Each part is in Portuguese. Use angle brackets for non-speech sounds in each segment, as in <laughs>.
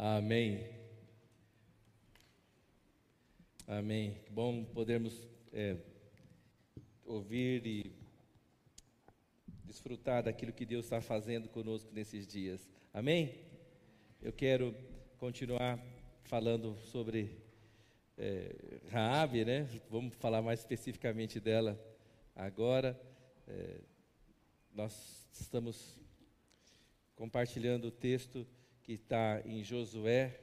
Amém. Amém. Que bom podermos é, ouvir e desfrutar daquilo que Deus está fazendo conosco nesses dias. Amém? Eu quero continuar falando sobre é, Raabe, né? Vamos falar mais especificamente dela agora. É, nós estamos compartilhando o texto que está em Josué.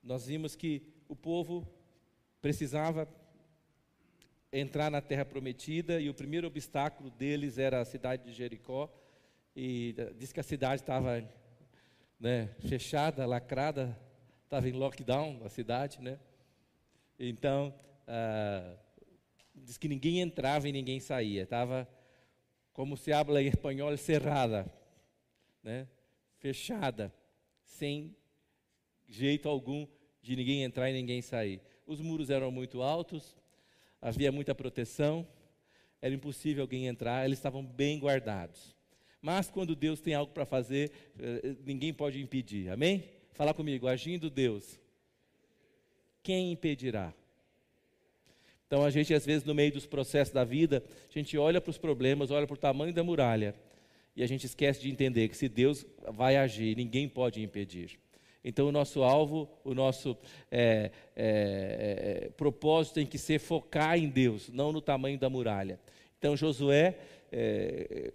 Nós vimos que o povo precisava entrar na terra prometida e o primeiro obstáculo deles era a cidade de Jericó. E diz que a cidade estava né, fechada, lacrada, estava em lockdown a cidade, né? Então, ah, diz que ninguém entrava e ninguém saía. Estava, como se habla em espanhol, cerrada, né? fechada, sem jeito algum de ninguém entrar e ninguém sair. Os muros eram muito altos, havia muita proteção, era impossível alguém entrar, eles estavam bem guardados. Mas quando Deus tem algo para fazer, eh, ninguém pode impedir. Amém? Fala comigo, agindo Deus, quem impedirá? Então a gente, às vezes, no meio dos processos da vida, a gente olha para os problemas, olha para o tamanho da muralha, e a gente esquece de entender que se Deus vai agir, ninguém pode impedir. Então, o nosso alvo, o nosso é, é, é, propósito tem que ser focar em Deus, não no tamanho da muralha. Então, Josué é,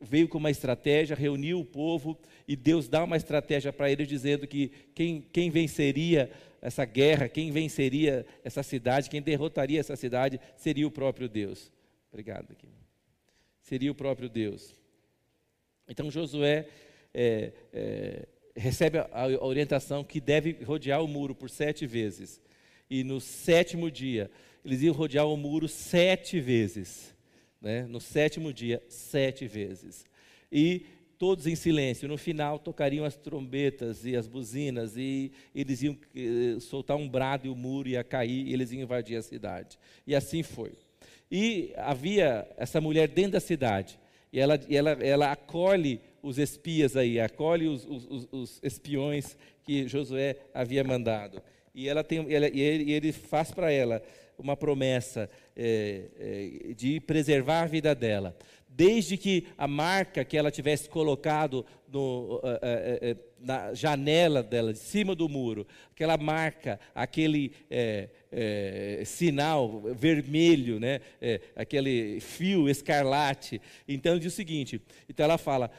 veio com uma estratégia, reuniu o povo, e Deus dá uma estratégia para eles, dizendo que quem, quem venceria essa guerra, quem venceria essa cidade, quem derrotaria essa cidade, seria o próprio Deus. Obrigado. Aqui. Seria o próprio Deus. Então Josué é, é, recebe a, a orientação que deve rodear o muro por sete vezes. E no sétimo dia, eles iam rodear o muro sete vezes. Né? No sétimo dia, sete vezes. E todos em silêncio. No final tocariam as trombetas e as buzinas e eles iam eh, soltar um brado e o muro ia cair e eles iam invadir a cidade. E assim foi. E havia essa mulher dentro da cidade e ela, ela, ela acolhe os espias aí, acolhe os, os, os espiões que Josué havia mandado. E, ela tem, ela, e ele, ele faz para ela uma promessa é, é, de preservar a vida dela desde que a marca que ela tivesse colocado no, uh, uh, uh, na janela dela, de cima do muro, aquela marca, aquele eh, eh, sinal vermelho, né, eh, aquele fio escarlate. Então diz o seguinte: então ela fala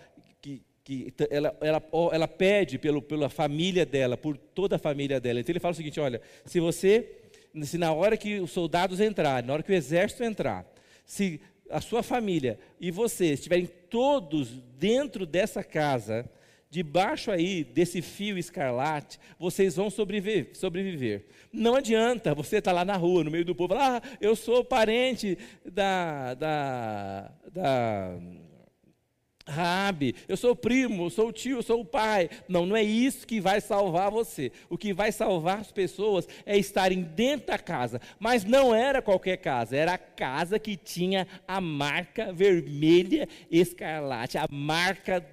que, que ela, ela, ela pede pelo, pela família dela, por toda a família dela. Então ele fala o seguinte: olha, se você, se na hora que os soldados entrarem, na hora que o exército entrar, se a sua família e você estiverem todos dentro dessa casa, debaixo aí desse fio escarlate, vocês vão sobreviver. sobreviver. Não adianta você estar tá lá na rua, no meio do povo, ah, eu sou parente da, da, da Rabi, eu sou o primo, eu sou o tio, eu sou o pai. Não, não é isso que vai salvar você. O que vai salvar as pessoas é estarem dentro da casa. Mas não era qualquer casa, era a casa que tinha a marca vermelha escarlate, a marca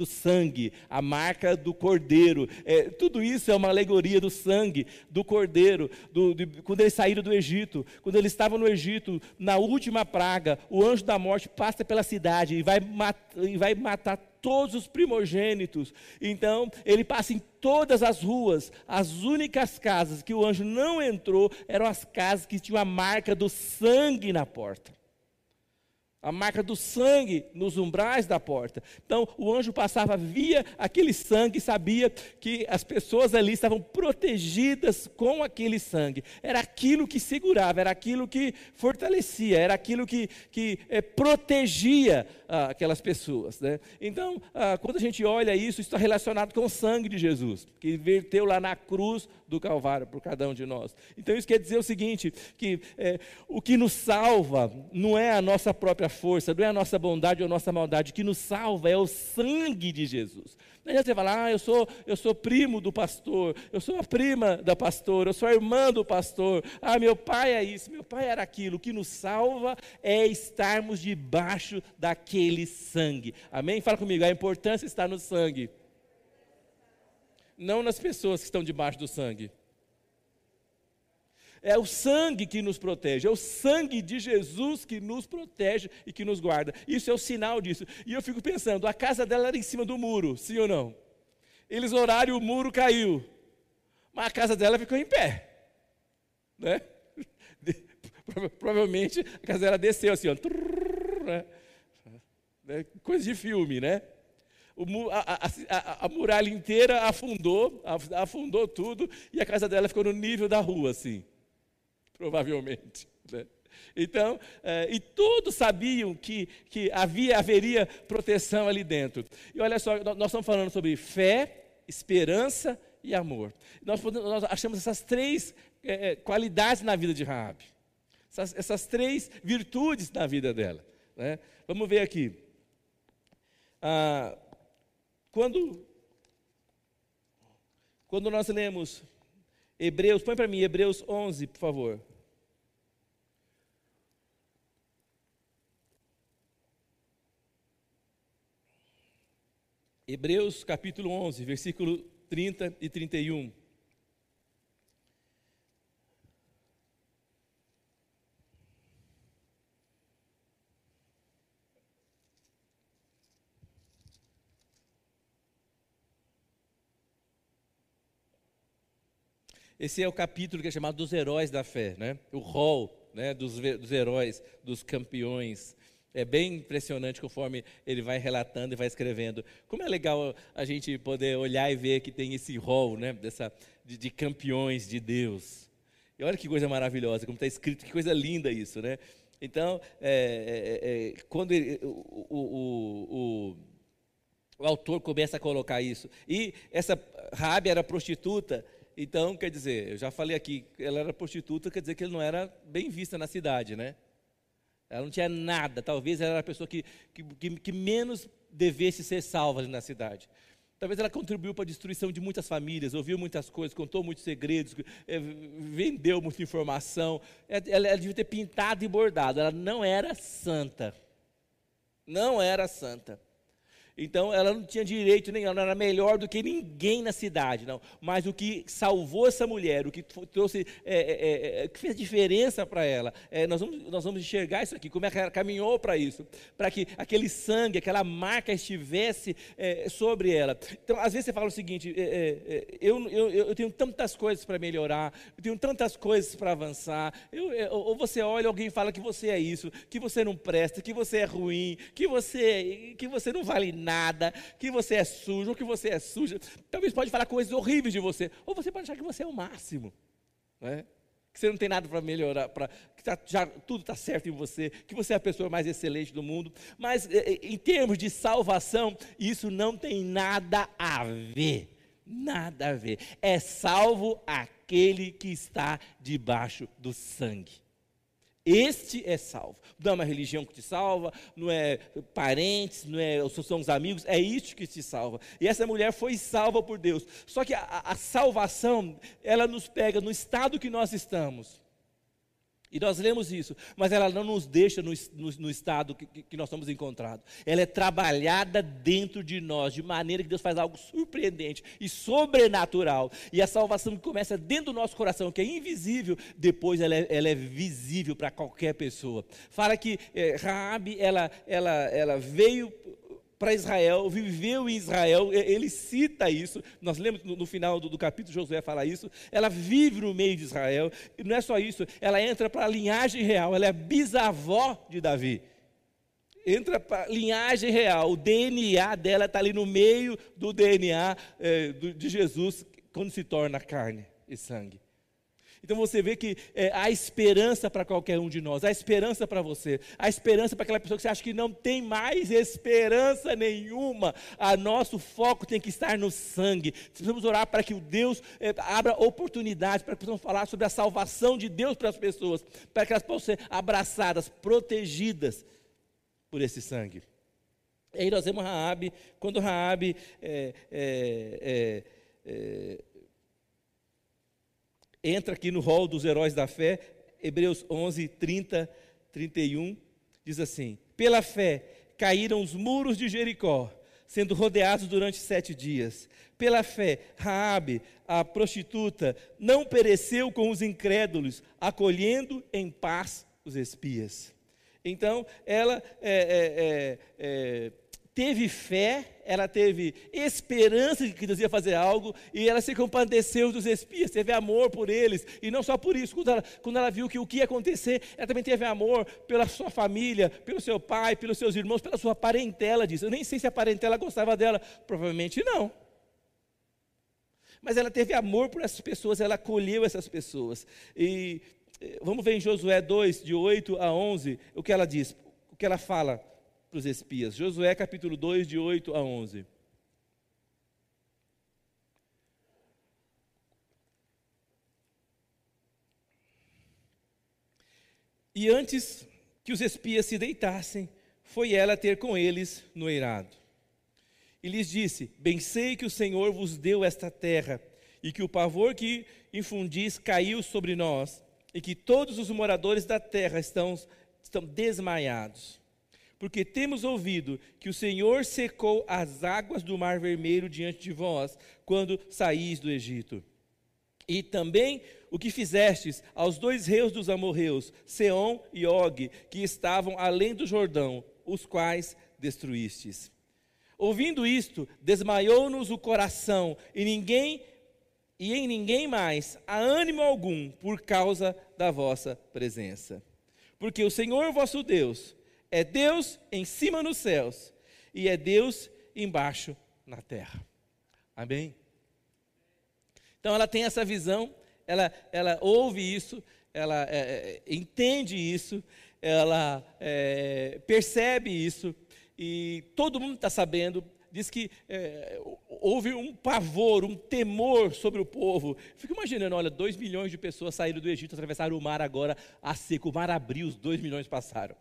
do sangue, a marca do cordeiro. É, tudo isso é uma alegoria do sangue, do cordeiro. Do, quando eles saíram do Egito, quando eles estavam no Egito, na última praga, o anjo da morte passa pela cidade e vai, mat, e vai matar todos os primogênitos. Então, ele passa em todas as ruas. As únicas casas que o anjo não entrou eram as casas que tinham a marca do sangue na porta a marca do sangue nos umbrais da porta. Então, o anjo passava, via aquele sangue, sabia que as pessoas ali estavam protegidas com aquele sangue. Era aquilo que segurava, era aquilo que fortalecia, era aquilo que, que é, protegia ah, aquelas pessoas. Né? Então, ah, quando a gente olha isso, está relacionado com o sangue de Jesus, que verteu lá na cruz do Calvário por cada um de nós. Então, isso quer dizer o seguinte: que é, o que nos salva não é a nossa própria força, não é a nossa bondade ou a nossa maldade. Que nos salva é o sangue de Jesus. Não adianta você falar, ah, eu sou, eu sou primo do pastor, eu sou a prima da pastora, eu sou a irmã do pastor, ah, meu pai é isso, meu pai era aquilo. O que nos salva é estarmos debaixo daquele sangue. Amém? Fala comigo, a importância está no sangue. Não nas pessoas que estão debaixo do sangue. É o sangue que nos protege, é o sangue de Jesus que nos protege e que nos guarda. Isso é o sinal disso. E eu fico pensando, a casa dela era em cima do muro, sim ou não? Eles oraram e o muro caiu. Mas a casa dela ficou em pé. Né? Provavelmente a casa dela desceu assim, ó, né? né? coisa de filme, né? A, a, a, a, muralha inteira afundou, afundou tudo, e a casa dela ficou no nível da rua, assim <laughs> provavelmente. Né? Então, é, e todos sabiam que, que havia, haveria proteção ali dentro. E olha só, nós estamos falando sobre fé, esperança e amor. Nós, nós achamos essas três é, qualidades na vida de Raabe. Essas, essas, três virtudes na vida dela. Né? Vamos ver aqui. Ah, quando, quando nós lemos Hebreus, põe para mim Hebreus 11, por favor. Hebreus capítulo 11, versículo 30 e 31. Esse é o capítulo que é chamado dos heróis da fé, né? O rol né? dos, dos heróis, dos campeões. É bem impressionante conforme ele vai relatando e vai escrevendo. Como é legal a gente poder olhar e ver que tem esse rol né, dessa, de, de campeões de Deus. E olha que coisa maravilhosa, como está escrito, que coisa linda isso, né? Então, é, é, é, quando ele, o, o, o, o, autor começa a colocar isso, e essa Rabi era prostituta, então, quer dizer, eu já falei aqui, ela era prostituta, quer dizer que ele não era bem vista na cidade, né? Ela não tinha nada. Talvez ela era a pessoa que, que, que menos devesse ser salva na cidade. Talvez ela contribuiu para a destruição de muitas famílias, ouviu muitas coisas, contou muitos segredos, eh, vendeu muita informação. Ela, ela devia ter pintado e bordado. Ela não era santa. Não era santa. Então ela não tinha direito nenhum, ela era melhor do que ninguém na cidade, não. Mas o que salvou essa mulher, o que trouxe, é, é, é, é que fez diferença para ela, é, nós, vamos, nós vamos enxergar isso aqui, como é que ela caminhou para isso, para que aquele sangue, aquela marca estivesse é, sobre ela. Então, às vezes você fala o seguinte: eu, eu, eu tenho tantas coisas para melhorar, eu tenho tantas coisas para avançar. Eu, ou você olha, alguém fala que você é isso, que você não presta, que você é ruim, que você, que você não vale nada nada, que você é sujo, ou que você é suja. Talvez pode falar coisas horríveis de você, ou você pode achar que você é o máximo, né? que você não tem nada para melhorar, pra, que tá, já tudo está certo em você, que você é a pessoa mais excelente do mundo. Mas é, é, em termos de salvação, isso não tem nada a ver. Nada a ver. É salvo aquele que está debaixo do sangue. Este é salvo. Não é uma religião que te salva, não é parentes, não é são os amigos, é isso que te salva. E essa mulher foi salva por Deus. Só que a, a salvação, ela nos pega no estado que nós estamos. E nós lemos isso, mas ela não nos deixa no, no, no estado que, que, nós estamos encontrados. Ela é trabalhada dentro de nós, de maneira que Deus faz algo surpreendente e sobrenatural. E a salvação que começa dentro do nosso coração, que é invisível, depois ela é, ela é visível para qualquer pessoa. Fala que é, Raabe, ela, ela, ela veio para Israel, viveu em Israel, ele cita isso, nós lemos no, final do, do, capítulo, Josué fala isso, ela vive no meio de Israel, e não é só isso, ela entra para a linhagem real, ela é bisavó de Davi. Entra para a linhagem real, o DNA dela está ali no meio do DNA eh, do, de Jesus, quando se torna carne e sangue. Então você vê que é, há esperança para qualquer um de nós, há esperança para você, há esperança para aquela pessoa que você acha que não tem mais esperança nenhuma. A nosso foco tem que estar no sangue. Precisamos orar para que o Deus é, abra oportunidades para que possamos falar sobre a salvação de Deus para as pessoas, para que elas possam ser abraçadas, protegidas por esse sangue. E aí nós vemos Raabe, quando Raabe é, é, é, entra aqui no rol dos heróis da fé, Hebreus 11, 30, 31, diz assim: Pela fé caíram os muros de Jericó, sendo rodeados durante sete dias. Pela fé, Raabe, a prostituta, não pereceu com os incrédulos, acolhendo em paz os espias. Então, ela é, é, é, é teve fé, ela teve esperança de que Deus ia fazer algo, e ela se compadeceu dos espias, teve amor por eles, e não só por isso, quando ela, quando ela viu que o que ia acontecer, ela também teve amor pela sua família, pelo seu pai, pelos seus irmãos, pela sua parentela. Eu nem sei se a parentela gostava dela, provavelmente não. Mas ela teve amor por essas pessoas, ela acolheu essas pessoas. E eh, vamos ver em Josué 2, de 8 a 11, o que ela diz, o que ela fala para os espias. Josué capítulo 2, de 8 a 11. E antes que os espias se deitassem, foi ela ter com eles no eirado. E lhes disse: Bem sei que o Senhor vos deu esta terra, e que o pavor que infundis caiu sobre nós, e que todos os moradores da terra estão, estão desmaiados porque temos ouvido que o Senhor secou as águas do Mar Vermelho diante de vós, quando saís do Egito. E também o que fizestes aos dois reis dos amorreus, Seom e Og, que estavam além do Jordão, os quais destruístes. Ouvindo isto, desmaiou-nos o coração, e ninguém e em ninguém mais há ânimo algum por causa da vossa presença. Porque o Senhor vosso Deus é Deus em cima nos céus e é Deus embaixo na terra. Amém? Então ela tem essa visão, ela, ela ouve isso, ela é, é entende isso, ela é, percebe isso, e todo mundo está sabendo. Diz que é, houve um pavor, um temor sobre o povo. Fico imaginando, olha, dois milhões de pessoas saíram do Egito, atravessaram o mar agora a seco. O mar abriu, os dois milhões passaram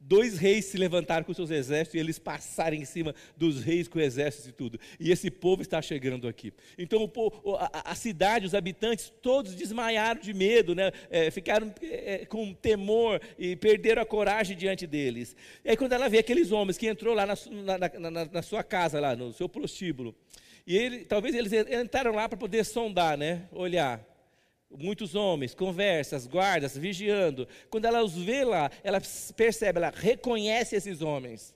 dois reis se levantaram com seus exércitos e eles passaram em cima dos reis com exércitos e tudo. E esse povo está chegando aqui. Então o povo, a, a, cidade, os habitantes, todos desmaiaram de medo, né? É, ficaram é, com temor e perderam a coragem diante deles. E aí quando ela vê aqueles homens que entrou lá na, na, na, na sua casa, lá no seu prostíbulo, e ele, talvez eles entraram lá para poder sondar, né? Olhar muitos homens, conversas, guardas, vigiando. Quando ela os vê lá, ela percebe, ela reconhece esses homens.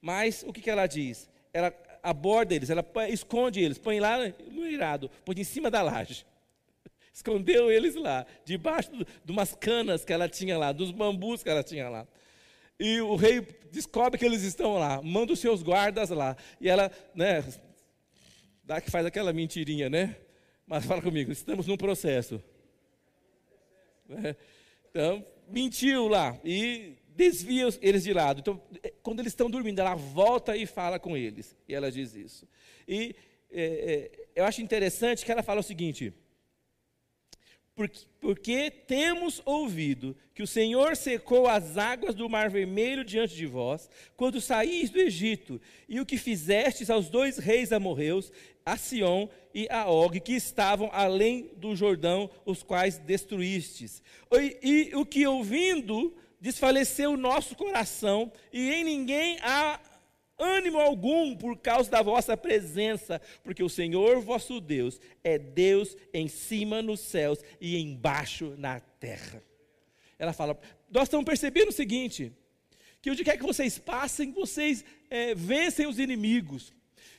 Mas o que, que ela diz? Ela aborda eles, ela esconde eles, põe lá no irado, põe em cima da laje. <laughs> Escondeu eles lá, debaixo de umas canas que ela tinha lá, dos bambus que ela tinha lá. E o rei descobre que eles estão lá, manda os seus guardas lá. E ela, né, dá que faz aquela mentirinha, né? Mas fala comigo, estamos num processo. É. Então, mentiu lá e desvia eles de lado. Então, é, quando eles estão dormindo, ela volta e fala com eles. E ela diz isso. E é, é, eu acho interessante que ela fala o seguinte: porque, porque temos ouvido que o Senhor secou as águas do Mar Vermelho diante de vós, quando saís do Egito, e o que fizestes aos dois reis amorreus, a Sion e a Og, que estavam além do Jordão, os quais destruístes. E, e o que ouvindo, desfaleceu o nosso coração, e em ninguém há ânimo algum por causa da vossa presença, porque o Senhor vosso Deus é Deus em cima nos céus e embaixo na terra. Ela fala, nós estamos percebendo o seguinte, que onde quer que vocês passem, vocês é, vencem os inimigos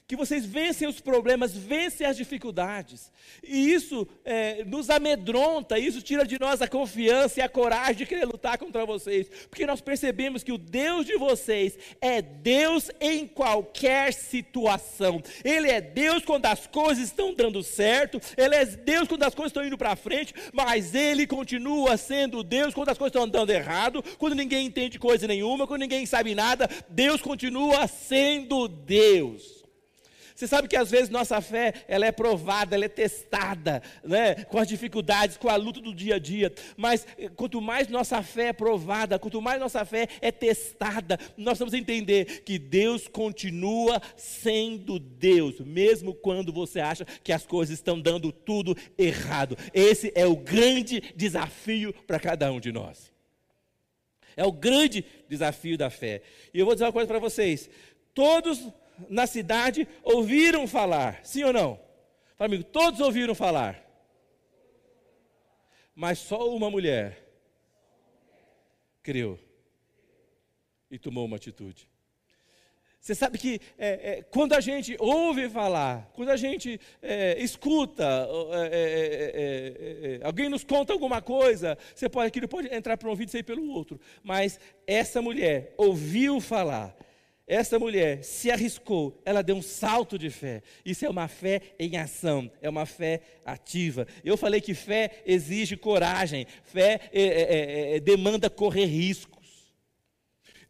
que vocês vencem os problemas, vencem as dificuldades. E isso é, nos amedronta, isso tira de nós a confiança e a coragem de querer lutar contra vocês, porque nós percebemos que o Deus de vocês é Deus em qualquer situação. Ele é Deus quando as coisas estão dando certo, Ele é Deus quando as coisas estão indo para frente, mas Ele continua sendo Deus quando as coisas estão andando errado, quando ninguém entende coisa nenhuma, quando ninguém sabe nada, Deus continua sendo Deus. Você sabe que às vezes nossa fé, ela é provada, ela é testada, né? com as dificuldades, com a luta do dia a dia. Mas eh, quanto mais nossa fé é provada, quanto mais nossa fé é testada, nós vamos entender que Deus continua sendo Deus, mesmo quando você acha que as coisas estão dando tudo errado. Esse é o grande desafio para cada um de nós. É o grande desafio da fé. E eu vou dizer uma coisa para vocês: todos na cidade ouviram falar, sim ou não? Fala amigo, todos ouviram falar. Mas só uma mulher creu e tomou uma atitude. Você sabe que é, é, quando a gente ouve falar, quando a gente é, escuta, é, é, é, alguém nos conta alguma coisa, você pode, aquilo pode entrar por um ouvido e sair pelo outro. Mas essa mulher ouviu falar, essa mulher se arriscou, ela deu um salto de fé. Isso é uma fé em ação, é uma fé ativa. Eu falei que fé exige coragem, fé demanda correr risco.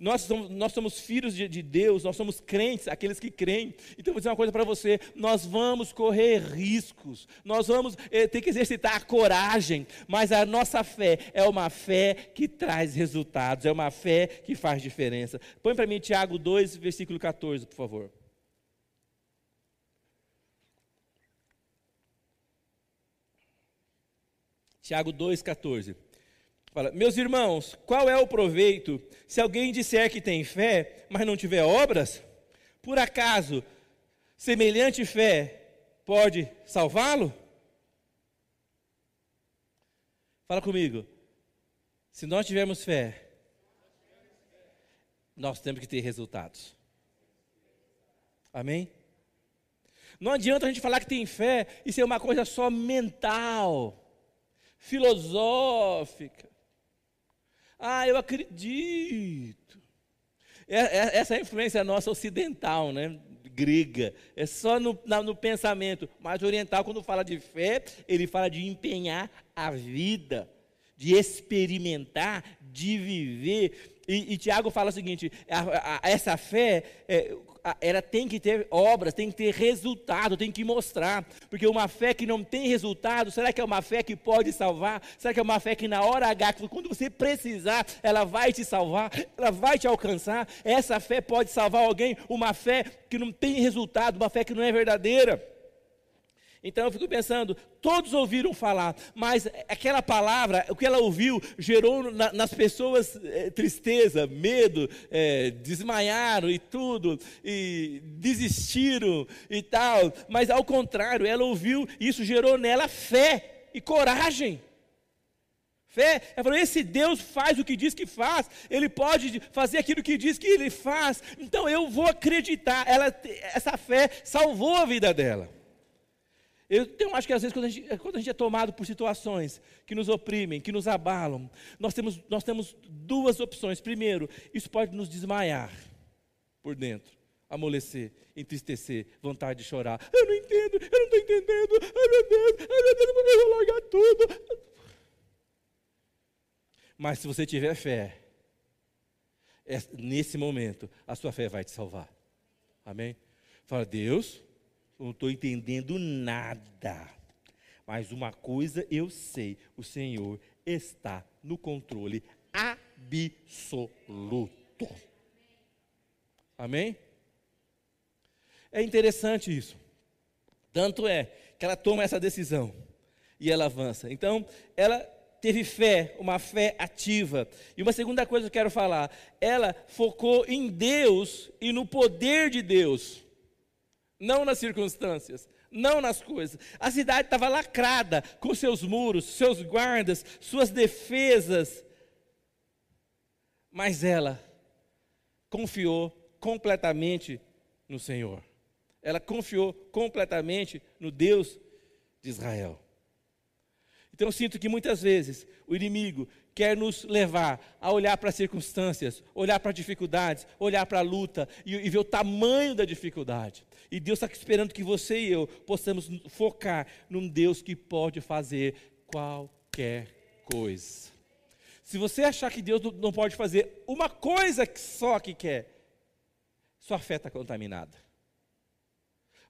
Nós somos, nós somos filhos de, de, Deus, nós somos crentes, aqueles que creem. Então, vou dizer uma coisa para você: nós vamos correr riscos, nós vamos eh, ter que exercitar a coragem, mas a nossa fé é uma fé que traz resultados, é uma fé que faz diferença. Põe para mim Tiago 2, versículo 14, por favor. Tiago 2,14. Fala, meus irmãos, qual é o proveito se alguém disser que tem fé, mas não tiver obras? Por acaso, semelhante fé pode salvá-lo? Fala comigo. Se nós tivermos fé, nós temos que ter resultados. Amém? Não adianta a gente falar que tem fé e ser uma coisa só mental, filosófica. Ah, eu acredito. É, é, essa é influência nossa ocidental, né? grega, é só no, no pensamento, mas oriental, quando fala de fé, ele fala de empenhar a vida, de experimentar, de viver. E, e Tiago fala o seguinte: a, a, essa fé, é, ela tem que ter obras, tem que ter resultado, tem que mostrar. Porque uma fé que não tem resultado, será que é uma fé que pode salvar? Será que é uma fé que na hora H, quando você precisar, ela vai te salvar, ela vai te alcançar? Essa fé pode salvar alguém? Uma fé que não tem resultado, uma fé que não é verdadeira. Então eu fico pensando, todos ouviram falar, mas aquela palavra, o que ela ouviu, gerou na, nas pessoas é, tristeza, medo, é, desmaiaram e tudo, e desistiram e tal. Mas ao contrário, ela ouviu, isso gerou nela fé e coragem. Fé, ela falou: esse Deus faz o que diz que faz, ele pode fazer aquilo que diz que ele faz, então eu vou acreditar. Ela, essa fé salvou a vida dela. Eu tenho, acho que às vezes quando a, gente, quando a, gente, é tomado por situações que nos oprimem, que nos abalam, nós temos, nós temos duas opções. Primeiro, isso pode nos desmaiar por dentro, amolecer, entristecer, vontade de chorar. Eu não entendo, eu não estou entendendo. Ai meu Deus, ai meu Deus, eu vou largar tudo. Mas se você tiver fé, é, nesse momento, a sua fé vai te salvar. Amém? Fala, Deus, não estou entendendo nada. Mas uma coisa eu sei: o Senhor está no controle absoluto. Amém? É interessante isso. Tanto é que ela toma essa decisão e ela avança. Então, ela teve fé, uma fé ativa. E uma segunda coisa que eu quero falar, ela focou em Deus e no poder de Deus não nas circunstâncias, não nas coisas. A cidade estava lacrada com seus muros, seus guardas, suas defesas. Mas ela confiou completamente no Senhor. Ela confiou completamente no Deus de Israel. Então sinto que muitas vezes o inimigo quer nos levar a olhar para as circunstâncias, olhar para as dificuldades, olhar para a luta e, e, ver o tamanho da dificuldade. E Deus está esperando que você e eu possamos focar num Deus que pode fazer qualquer coisa. Se você achar que Deus não pode fazer uma coisa só que quer, sua fé está contaminada.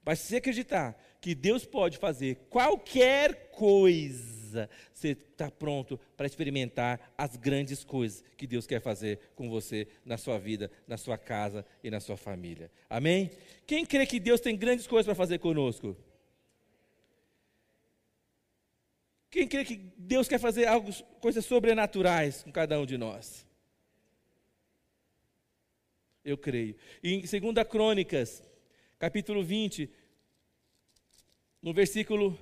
Mas se você acreditar que Deus pode fazer qualquer coisa, você está pronto para experimentar as grandes coisas que Deus quer fazer com você, na sua vida, na sua casa e na sua família. Amém? Quem crê que Deus tem grandes coisas para fazer conosco? Quem crê que Deus quer fazer algo, coisas sobrenaturais com cada um de nós? Eu creio. E em 2 Crônicas, capítulo 20, no versículo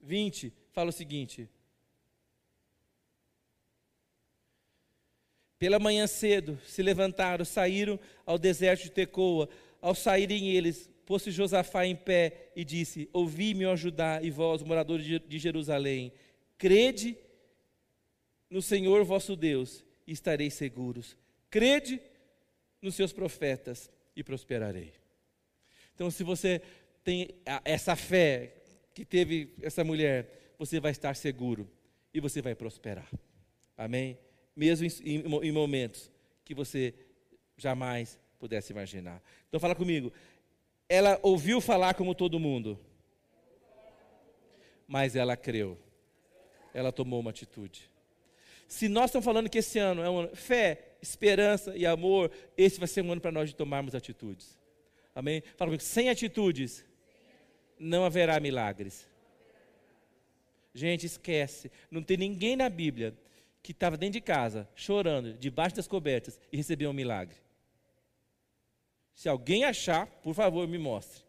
20, fala o seguinte: Pela manhã cedo se levantaram, saíram ao deserto de Tecoa. Ao saírem eles, pôs-se Josafá em pé e disse: Ouvi-me, ó Judá, e vós, moradores de Jerusalém, crede no Senhor vosso Deus e estareis seguros. Crede nos seus profetas e prosperarei. Então, se você tem essa fé que teve essa mulher, você vai estar seguro e você vai prosperar. Amém? Mesmo em, momentos que você jamais pudesse imaginar. Então, fala comigo ela ouviu falar como todo mundo, mas ela creu. Ela tomou uma atitude. Se nós estamos falando que esse ano é um ano fé, esperança e amor, esse vai ser um ano para nós de tomarmos atitudes. Amém? Fala comigo, sem atitudes não haverá milagres. Gente, esquece. Não tem ninguém na Bíblia que estava dentro de casa, chorando, debaixo das cobertas e recebeu um milagre. Se alguém achar, por favor, me mostre.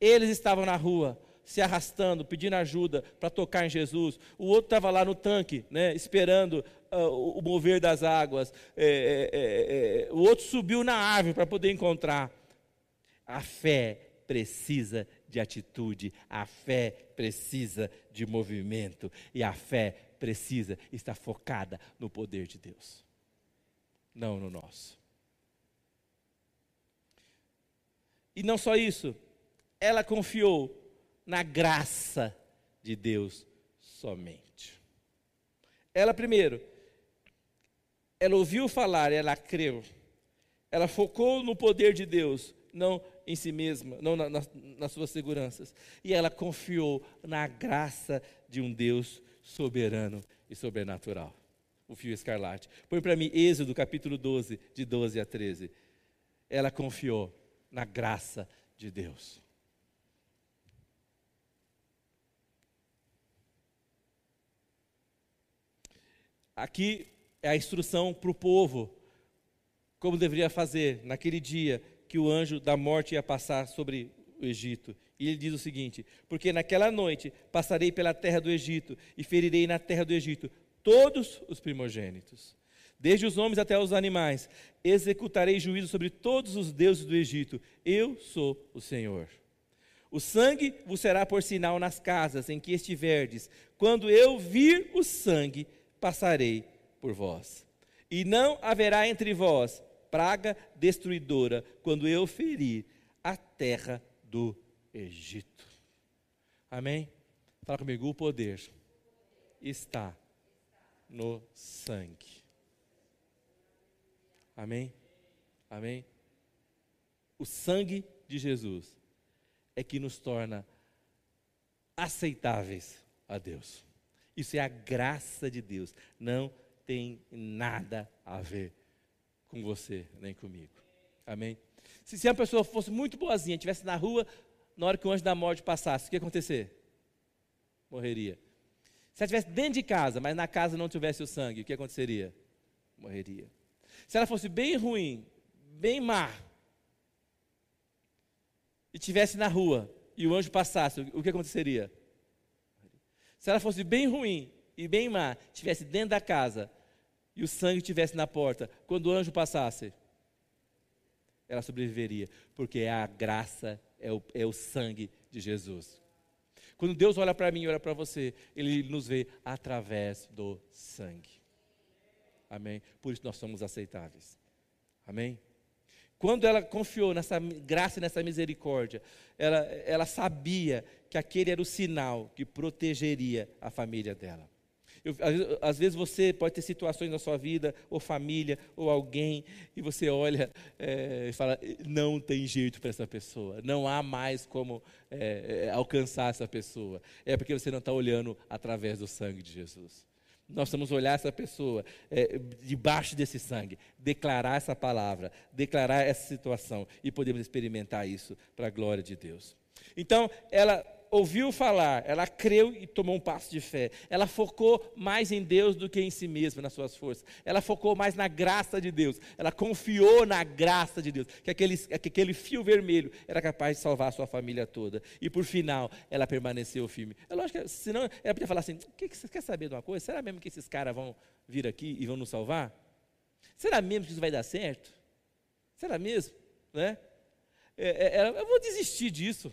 Eles estavam na rua, se arrastando, pedindo ajuda para tocar em Jesus. O outro estava lá no tanque, né, esperando uh, o mover das águas. É, é, é, é, o outro subiu na árvore para poder encontrar. A fé precisa de atitude, a fé precisa de movimento, e a fé precisa estar focada no poder de Deus, não no nosso. E não só isso, ela confiou na graça de Deus somente. Ela, primeiro, ela ouviu falar, ela creu. Ela focou no poder de Deus, não em si mesma, não na, na, nas suas seguranças. E ela confiou na graça de um Deus soberano e sobrenatural. O fio escarlate. Põe para mim Êxodo capítulo 12, de 12 a 13. Ela confiou na graça de Deus. Aqui é a instrução para o povo, como deveria fazer naquele dia que o anjo da morte ia passar sobre o Egito. E ele diz o seguinte: Porque naquela noite passarei pela terra do Egito e ferirei na terra do Egito todos os primogênitos desde os homens até os animais. Executarei juízo sobre todos os deuses do Egito. Eu sou o Senhor. O sangue vos será por sinal nas casas em que estiverdes. Quando eu vir o sangue, passarei por vós. E não haverá entre vós praga destruidora quando eu ferir a terra do Egito. Amém? Fala comigo, o poder está no sangue. Amém? Amém? O sangue de Jesus é que nos torna aceitáveis a Deus. Isso é a graça de Deus. Não tem nada a ver com você nem comigo. Amém? Se, se uma pessoa fosse muito boazinha, estivesse na rua, na hora que o anjo da morte passasse, o que ia acontecer? Morreria. Se ela estivesse dentro de casa, mas na casa não tivesse o sangue, o que aconteceria? Morreria. Se ela fosse bem ruim, bem má, e estivesse na rua e o anjo passasse, o que aconteceria? Se ela fosse bem ruim e bem má, estivesse dentro da casa e o sangue estivesse na porta, quando o anjo passasse, ela sobreviveria, porque é a graça, é o, é o sangue de Jesus. Quando Deus olha para mim e olha para você, Ele nos vê através do sangue. Amém? Por isso nós somos aceitáveis. Amém? Quando ela confiou nessa graça e nessa misericórdia, ela, ela sabia que aquele era o sinal que protegeria a família dela. Eu, às, vezes você pode ter situações na sua vida, ou família, ou alguém, e você olha é, e fala: não tem jeito para essa pessoa, não há mais como é, alcançar essa pessoa. É porque você não está olhando através do sangue de Jesus. Nós vamos olhar essa pessoa é, debaixo desse sangue, declarar essa palavra, declarar essa situação e podemos experimentar isso para a glória de Deus. Então, ela ouviu falar, ela creu e tomou um passo de fé. Ela focou mais em Deus do que em si mesma, nas suas forças. Ela focou mais na graça de Deus. Ela confiou na graça de Deus, que aquele, que aquele fio vermelho era capaz de salvar a sua família toda. E por final, ela permaneceu firme. É lógico que, senão, ela podia falar assim: que, que você quer saber de uma coisa? Será mesmo que esses caras vão vir aqui e vão nos salvar? Será mesmo que isso vai dar certo? Será mesmo? Né? É, é, eu vou desistir disso.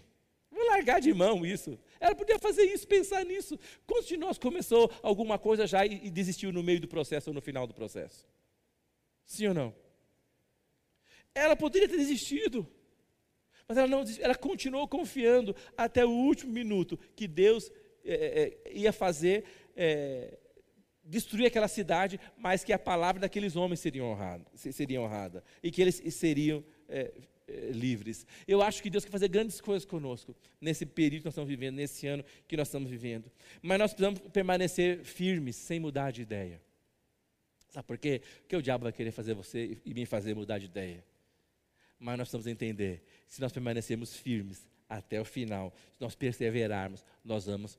Largar de mão isso. Ela podia fazer isso, pensar nisso. Quantos de nós começou alguma coisa já e, e desistiu no meio do processo ou no final do processo? Sim ou não? Ela poderia ter desistido. Mas ela não ela continuou confiando até o último minuto que Deus é, é, ia fazer é, destruir aquela cidade, mas que a palavra daqueles homens seria honrada, seria honrada e que eles seriam é, eh, livres. Eu acho que Deus quer fazer grandes coisas conosco nesse período que nós estamos vivendo, nesse ano que nós estamos vivendo. Mas nós precisamos permanecer firmes, sem mudar de ideia. Sabe por quê? Porque o diabo vai querer fazer você e me fazer mudar de ideia. Mas nós precisamos entender: se nós permanecermos firmes até o final, se nós perseverarmos, nós vamos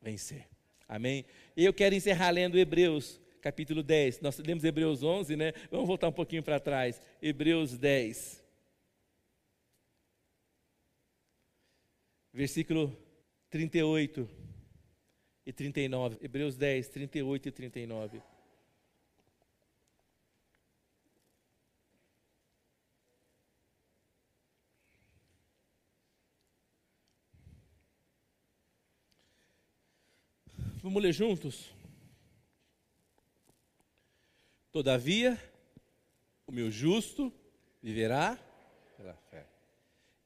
vencer. Amém? E eu quero encerrar lendo Hebreus, capítulo 10. Nós lemos Hebreus 11, né? Vamos voltar um pouquinho para trás. Hebreus 10. Versículo 38 e 39. Hebreus 10, 38 e 39. Vamos ler juntos? Todavia, o meu justo viverá pela fé.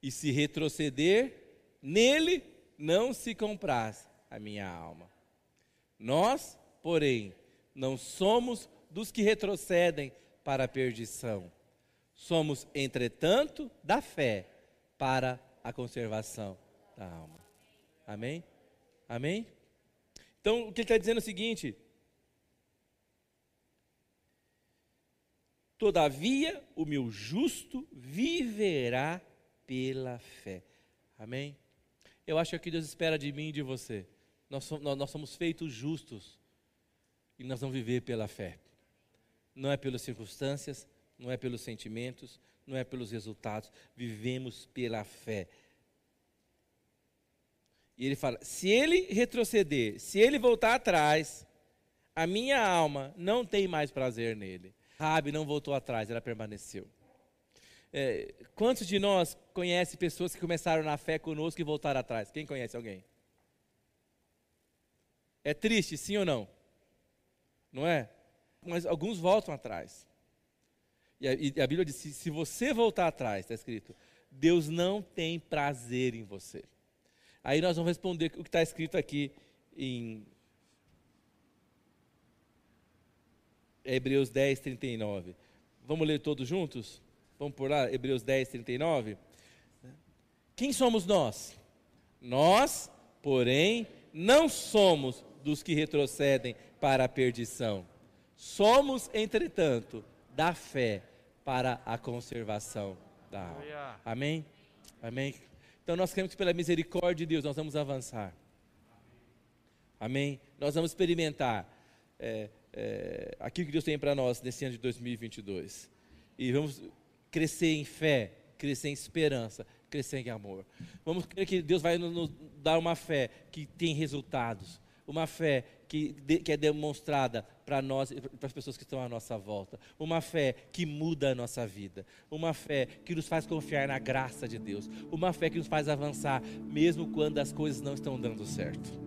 E se retroceder, Nele não se compraz a minha alma. Nós, porém, não somos dos que retrocedem para a perdição. Somos, entretanto, da fé para a conservação da alma. Amém? Amém? Então, o que ele está dizendo é o seguinte: Todavia, o meu justo viverá pela fé. Amém? Eu acho que o que Deus espera de mim e de você. Nós somos, nós somos feitos justos e nós vamos viver pela fé. Não é pelas circunstâncias, não é pelos sentimentos, não é pelos resultados. Vivemos pela fé. E ele fala: se ele retroceder, se ele voltar atrás, a minha alma não tem mais prazer nele. Rabi não voltou atrás, ela permaneceu. É, quantos de nós conhecem pessoas que começaram na fé conosco e voltaram atrás? Quem conhece alguém? É triste, sim ou não? Não é? Mas alguns voltam atrás. E a, e a Bíblia diz: se, se você voltar atrás, está escrito, Deus não tem prazer em você. Aí nós vamos responder o que está escrito aqui em Hebreus 10, 39. Vamos ler todos juntos? Vamos por lá, Hebreus 10, 39. Quem somos nós? Nós, porém, não somos dos que retrocedem para a perdição. Somos, entretanto, da fé para a conservação da alma. Amém? Amém? Então nós queremos que pela misericórdia de Deus nós vamos avançar. Amém? Nós vamos experimentar é, é, aquilo que Deus tem para nós nesse ano de 2022. E vamos crescer em fé, crescer em esperança, crescer em amor. Vamos crer que Deus vai nos dar uma fé que tem resultados, uma fé que, que é demonstrada para nós e para as pessoas que estão à nossa volta, uma fé que muda a nossa vida, uma fé que nos faz confiar na graça de Deus, uma fé que nos faz avançar mesmo quando as coisas não estão dando certo.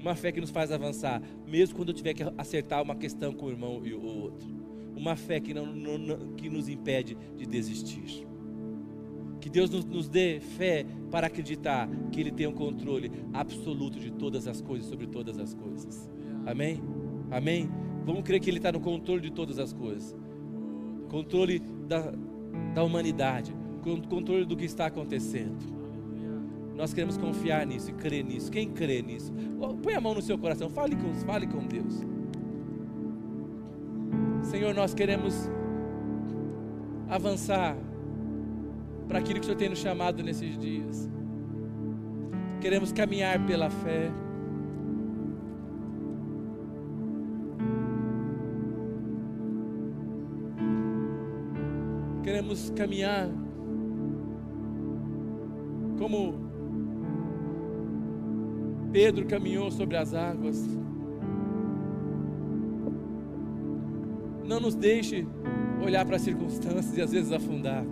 Uma fé que nos faz avançar, mesmo quando eu tiver que acertar uma questão com o irmão e o outro uma fé que, não, não, que nos impede de desistir. Que Deus nos, nos dê fé para acreditar que Ele tem o um controle absoluto de todas as coisas, sobre todas as coisas. Amém? Amém? Vamos crer que Ele está no controle de todas as coisas controle da, da humanidade, controle do que está acontecendo. Nós queremos confiar nisso e crer nisso. Quem crê nisso? Põe a mão no seu coração, fale com, fale com Deus. Senhor, nós queremos avançar para aquilo que o Senhor tem nos chamado nesses dias. Queremos caminhar pela fé. Queremos caminhar como Pedro caminhou sobre as águas. Não nos deixe olhar para as circunstâncias e às vezes afundar.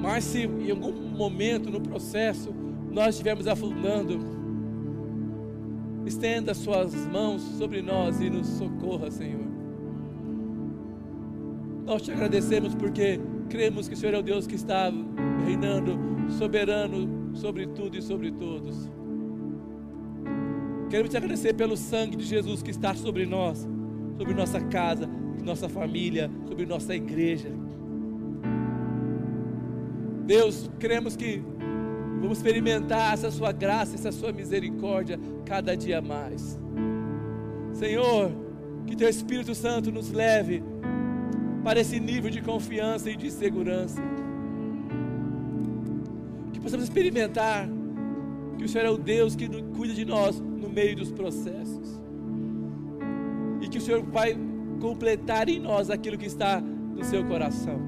Mas se em algum momento no processo nós estivermos afundando, estenda suas mãos sobre nós e nos socorra, Senhor. Nós te agradecemos porque cremos que o Senhor é o Deus que está reinando, soberano sobre tudo e sobre todos. Queremos te agradecer pelo sangue de Jesus que está sobre nós, sobre nossa casa, nossa família, sobre nossa igreja. Deus, cremos que vamos experimentar essa sua graça, essa sua misericórdia cada dia mais. Senhor, que teu Espírito Santo nos leve para esse nível de confiança e de segurança. Que possamos experimentar que o Senhor é o Deus que cuida de nós no meio dos processos. Senhor vai completar em nós aquilo que está no seu coração.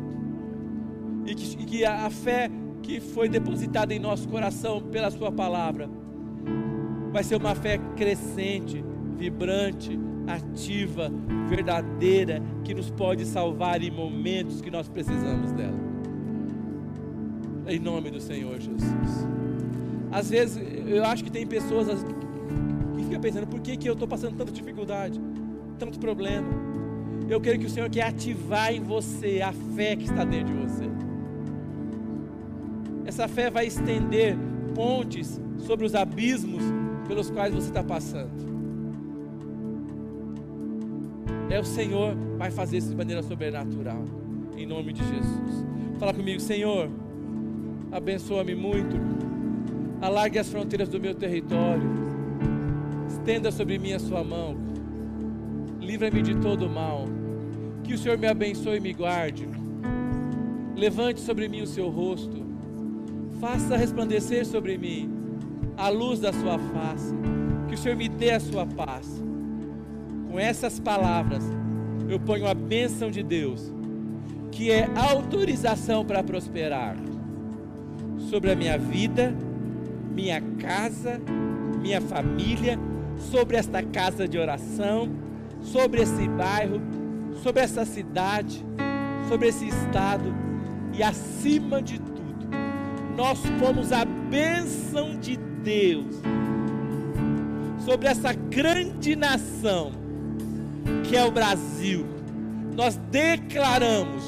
E que, que a, a fé que foi depositada em nosso coração pela Sua palavra vai ser uma fé crescente, vibrante, ativa, verdadeira, que nos pode salvar em momentos que nós precisamos dela. Em nome do Senhor Jesus. Às vezes eu acho que tem pessoas que ficam pensando: por que, que eu estou passando tanta dificuldade, tanto problema? Eu quero que o Senhor quer ativar em você a fé que está dentro de você. Essa fé vai estender pontes sobre os abismos pelos quais você está passando. É o Senhor vai fazer isso de maneira sobrenatural. Em nome de Jesus. Fala comigo, Senhor. Abençoa-me muito. Alargue as fronteiras do meu território. Estenda sobre mim a sua mão. Livra-me de todo mal. Que o Senhor me abençoe e me guarde. Levante sobre mim o seu rosto. Faça resplandecer sobre mim a luz da sua face. Que o Senhor me dê a sua paz com essas palavras, eu ponho a bênção de Deus, que é autorização para prosperar, sobre a minha vida, minha casa, minha família, sobre esta casa de oração, sobre esse bairro, sobre essa cidade, sobre esse estado e acima de tudo, nós pomos a bênção de Deus sobre essa grande nação que é o Brasil, nós declaramos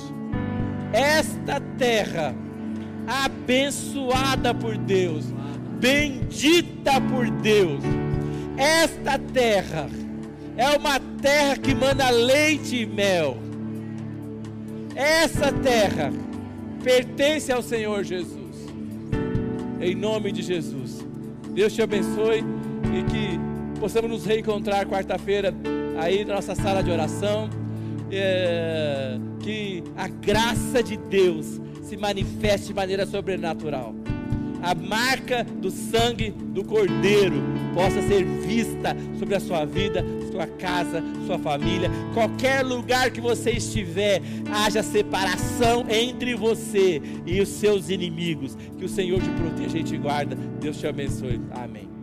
esta terra abençoada por Deus, bendita por Deus. Esta terra é uma terra que manda leite e mel. Essa terra pertence ao Senhor Jesus. Em nome de Jesus. Deus te abençoe e que possamos nos reencontrar quarta-feira aí na nossa sala de oração. É, que a graça de Deus se manifeste de maneira sobrenatural. A marca do sangue do Cordeiro possa ser vista sobre a sua vida, sua casa, sua família, qualquer lugar que você estiver, haja separação entre você e os seus inimigos. Que o Senhor te proteja e te guarda. Deus te abençoe. Amém.